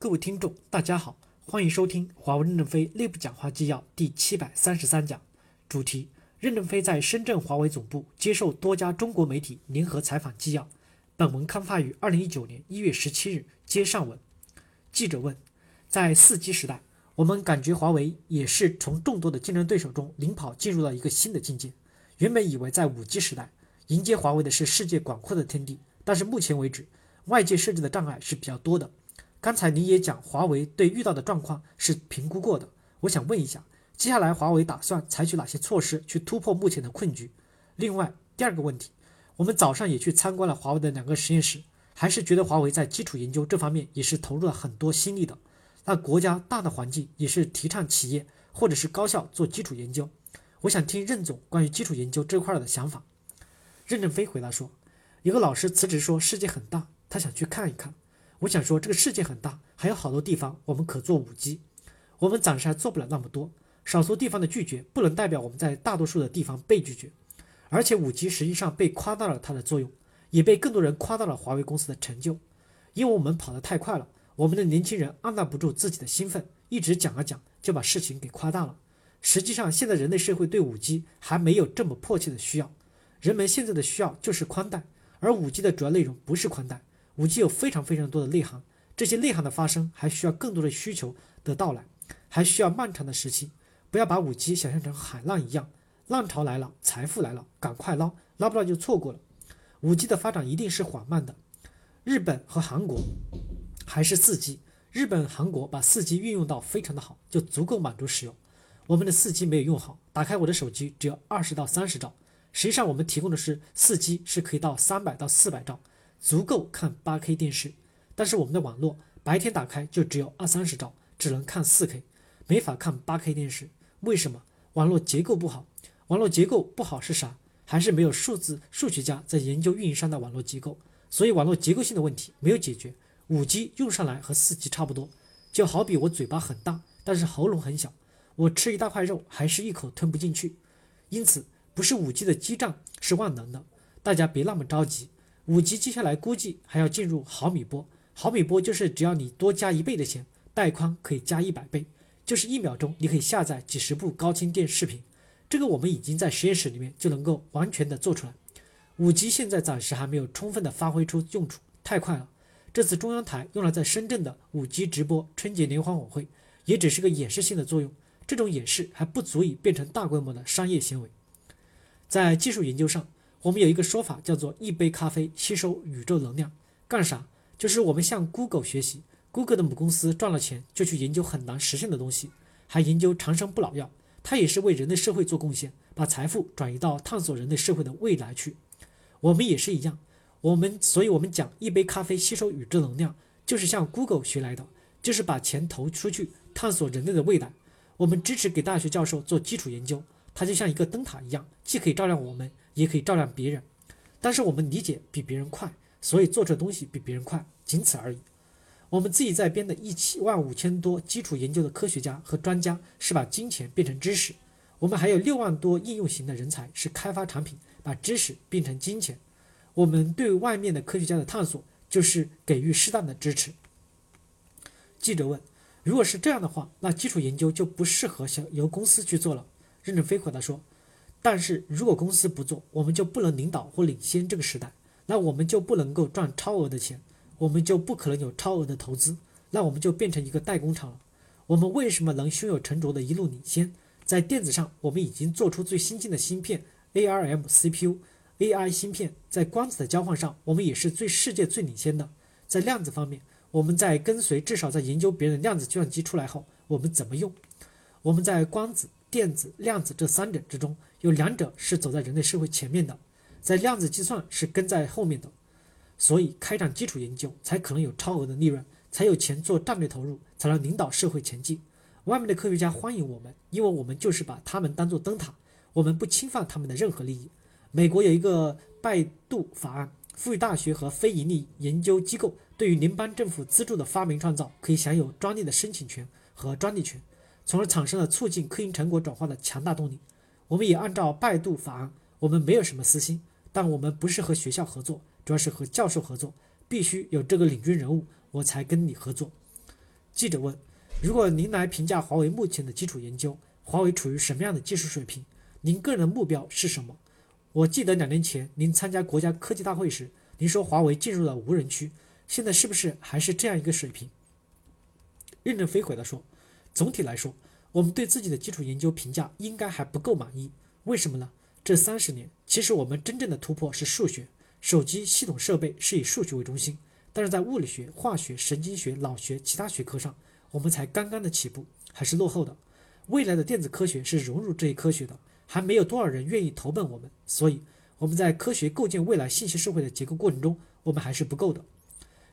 各位听众，大家好，欢迎收听华为任正非内部讲话纪要第七百三十三讲，主题：任正非在深圳华为总部接受多家中国媒体联合采访纪要。本文刊发于二零一九年一月十七日，接上文。记者问：在四 G 时代，我们感觉华为也是从众多的竞争对手中领跑，进入了一个新的境界。原本以为在五 G 时代，迎接华为的是世界广阔的天地，但是目前为止，外界设置的障碍是比较多的。刚才你也讲，华为对遇到的状况是评估过的。我想问一下，接下来华为打算采取哪些措施去突破目前的困局？另外，第二个问题，我们早上也去参观了华为的两个实验室，还是觉得华为在基础研究这方面也是投入了很多心力的。那国家大的环境也是提倡企业或者是高校做基础研究。我想听任总关于基础研究这块的想法。任正非回答说，一个老师辞职说世界很大，他想去看一看。我想说，这个世界很大，还有好多地方我们可做五 G，我们暂时还做不了那么多。少数地方的拒绝不能代表我们在大多数的地方被拒绝。而且五 G 实际上被夸大了它的作用，也被更多人夸大了华为公司的成就。因为我们跑得太快了，我们的年轻人按捺不住自己的兴奋，一直讲啊讲，就把事情给夸大了。实际上，现在人类社会对五 G 还没有这么迫切的需要，人们现在的需要就是宽带，而五 G 的主要内容不是宽带。五 G 有非常非常多的内涵，这些内涵的发生还需要更多的需求的到来，还需要漫长的时期。不要把五 G 想象成海浪一样，浪潮来了，财富来了，赶快捞，捞不到就错过了。五 G 的发展一定是缓慢的。日本和韩国还是四 G，日本、韩国把四 G 运用到非常的好，就足够满足使用。我们的四 G 没有用好，打开我的手机只有二十到三十兆，实际上我们提供的是四 G 是可以到三百到四百兆。足够看 8K 电视，但是我们的网络白天打开就只有二三十兆，只能看 4K，没法看 8K 电视。为什么？网络结构不好。网络结构不好是啥？还是没有数字数学家在研究运营商的网络结构？所以网络结构性的问题没有解决。5G 用上来和 4G 差不多，就好比我嘴巴很大，但是喉咙很小，我吃一大块肉还是一口吞不进去。因此，不是 5G 的基站是万能的，大家别那么着急。五 G 接下来估计还要进入毫米波，毫米波就是只要你多加一倍的钱，带宽可以加一百倍，就是一秒钟你可以下载几十部高清电视频。这个我们已经在实验室里面就能够完全的做出来。五 G 现在暂时还没有充分的发挥出用处，太快了。这次中央台用来在深圳的五 G 直播春节联欢晚会，也只是个演示性的作用，这种演示还不足以变成大规模的商业行为。在技术研究上。我们有一个说法叫做“一杯咖啡吸收宇宙能量”，干啥？就是我们向 Google 学习，Google 的母公司赚了钱就去研究很难实现的东西，还研究长生不老药，它也是为人类社会做贡献，把财富转移到探索人类社会的未来去。我们也是一样，我们所以我们讲一杯咖啡吸收宇宙能量，就是向 Google 学来的，就是把钱投出去探索人类的未来。我们支持给大学教授做基础研究，它就像一个灯塔一样，既可以照亮我们。也可以照亮别人，但是我们理解比别人快，所以做出东西比别人快，仅此而已。我们自己在编的一七万五千多基础研究的科学家和专家是把金钱变成知识，我们还有六万多应用型的人才是开发产品，把知识变成金钱。我们对外面的科学家的探索就是给予适当的支持。记者问：如果是这样的话，那基础研究就不适合想由公司去做了？任正非回答说。但是如果公司不做，我们就不能领导或领先这个时代，那我们就不能够赚超额的钱，我们就不可能有超额的投资，那我们就变成一个代工厂了。我们为什么能胸有成竹的一路领先？在电子上，我们已经做出最新进的芯片，ARM CPU，AI 芯片，在光子的交换上，我们也是最世界最领先的。在量子方面，我们在跟随，至少在研究别人量子计算机出来后，我们怎么用？我们在光子。电子、量子这三者之中，有两者是走在人类社会前面的，在量子计算是跟在后面的，所以开展基础研究才可能有超额的利润，才有钱做战略投入，才能领导社会前进。外面的科学家欢迎我们，因为我们就是把他们当做灯塔，我们不侵犯他们的任何利益。美国有一个拜杜法案，赋予大学和非盈利研究机构对于联邦政府资助的发明创造可以享有专利的申请权和专利权。从而产生了促进科研成果转化的强大动力。我们也按照拜杜法案，我们没有什么私心，但我们不是和学校合作，主要是和教授合作，必须有这个领军人物，我才跟你合作。记者问：“如果您来评价华为目前的基础研究，华为处于什么样的技术水平？您个人的目标是什么？”我记得两年前您参加国家科技大会时，您说华为进入了无人区，现在是不是还是这样一个水平？任正非回答说：“总体来说，我们对自己的基础研究评价应该还不够满意。为什么呢？这三十年，其实我们真正的突破是数学，手机系统设备是以数学为中心。”但是在物理学、化学、神经学、脑学其他学科上，我们才刚刚的起步，还是落后的。未来的电子科学是融入这一科学的，还没有多少人愿意投奔我们。所以我们在科学构建未来信息社会的结构过程中，我们还是不够的。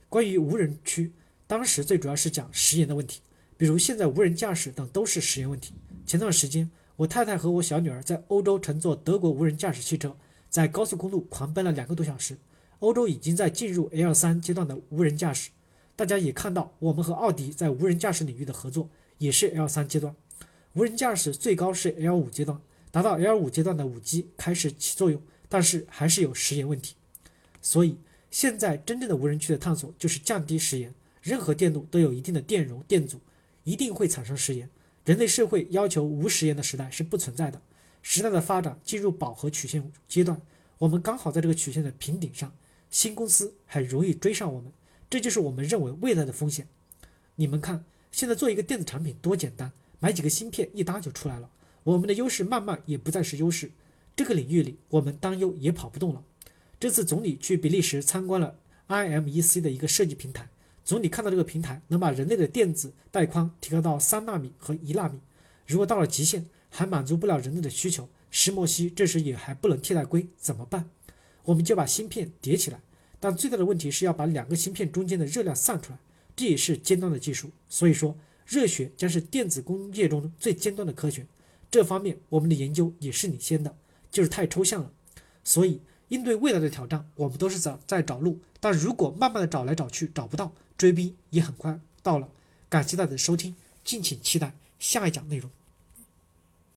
关于无人区，当时最主要是讲实验的问题，比如现在无人驾驶等都是实验问题。前段时间，我太太和我小女儿在欧洲乘坐德国无人驾驶汽车，在高速公路狂奔了两个多小时。欧洲已经在进入 L 三阶段的无人驾驶，大家也看到，我们和奥迪在无人驾驶领域的合作也是 L 三阶段。无人驾驶最高是 L 五阶段，达到 L 五阶段的五 G 开始起作用，但是还是有时延问题。所以现在真正的无人区的探索就是降低时延。任何电路都有一定的电容、电阻，一定会产生时延。人类社会要求无时延的时代是不存在的。时代的发展进入饱和曲线阶段，我们刚好在这个曲线的平顶上。新公司很容易追上我们，这就是我们认为未来的风险。你们看，现在做一个电子产品多简单，买几个芯片一搭就出来了。我们的优势慢慢也不再是优势，这个领域里我们担忧也跑不动了。这次总理去比利时参观了 IMEC 的一个设计平台，总理看到这个平台能把人类的电子带宽提高到三纳米和一纳米，如果到了极限还满足不了人类的需求，石墨烯这时也还不能替代硅，怎么办？我们就把芯片叠起来，但最大的问题是要把两个芯片中间的热量散出来，这也是尖端的技术。所以说，热学将是电子工业中最尖端的科学。这方面我们的研究也是领先的，就是太抽象了。所以，应对未来的挑战，我们都是在在找路。但如果慢慢的找来找去找不到，追逼也很快到了。感谢大家的收听，敬请期待下一讲内容。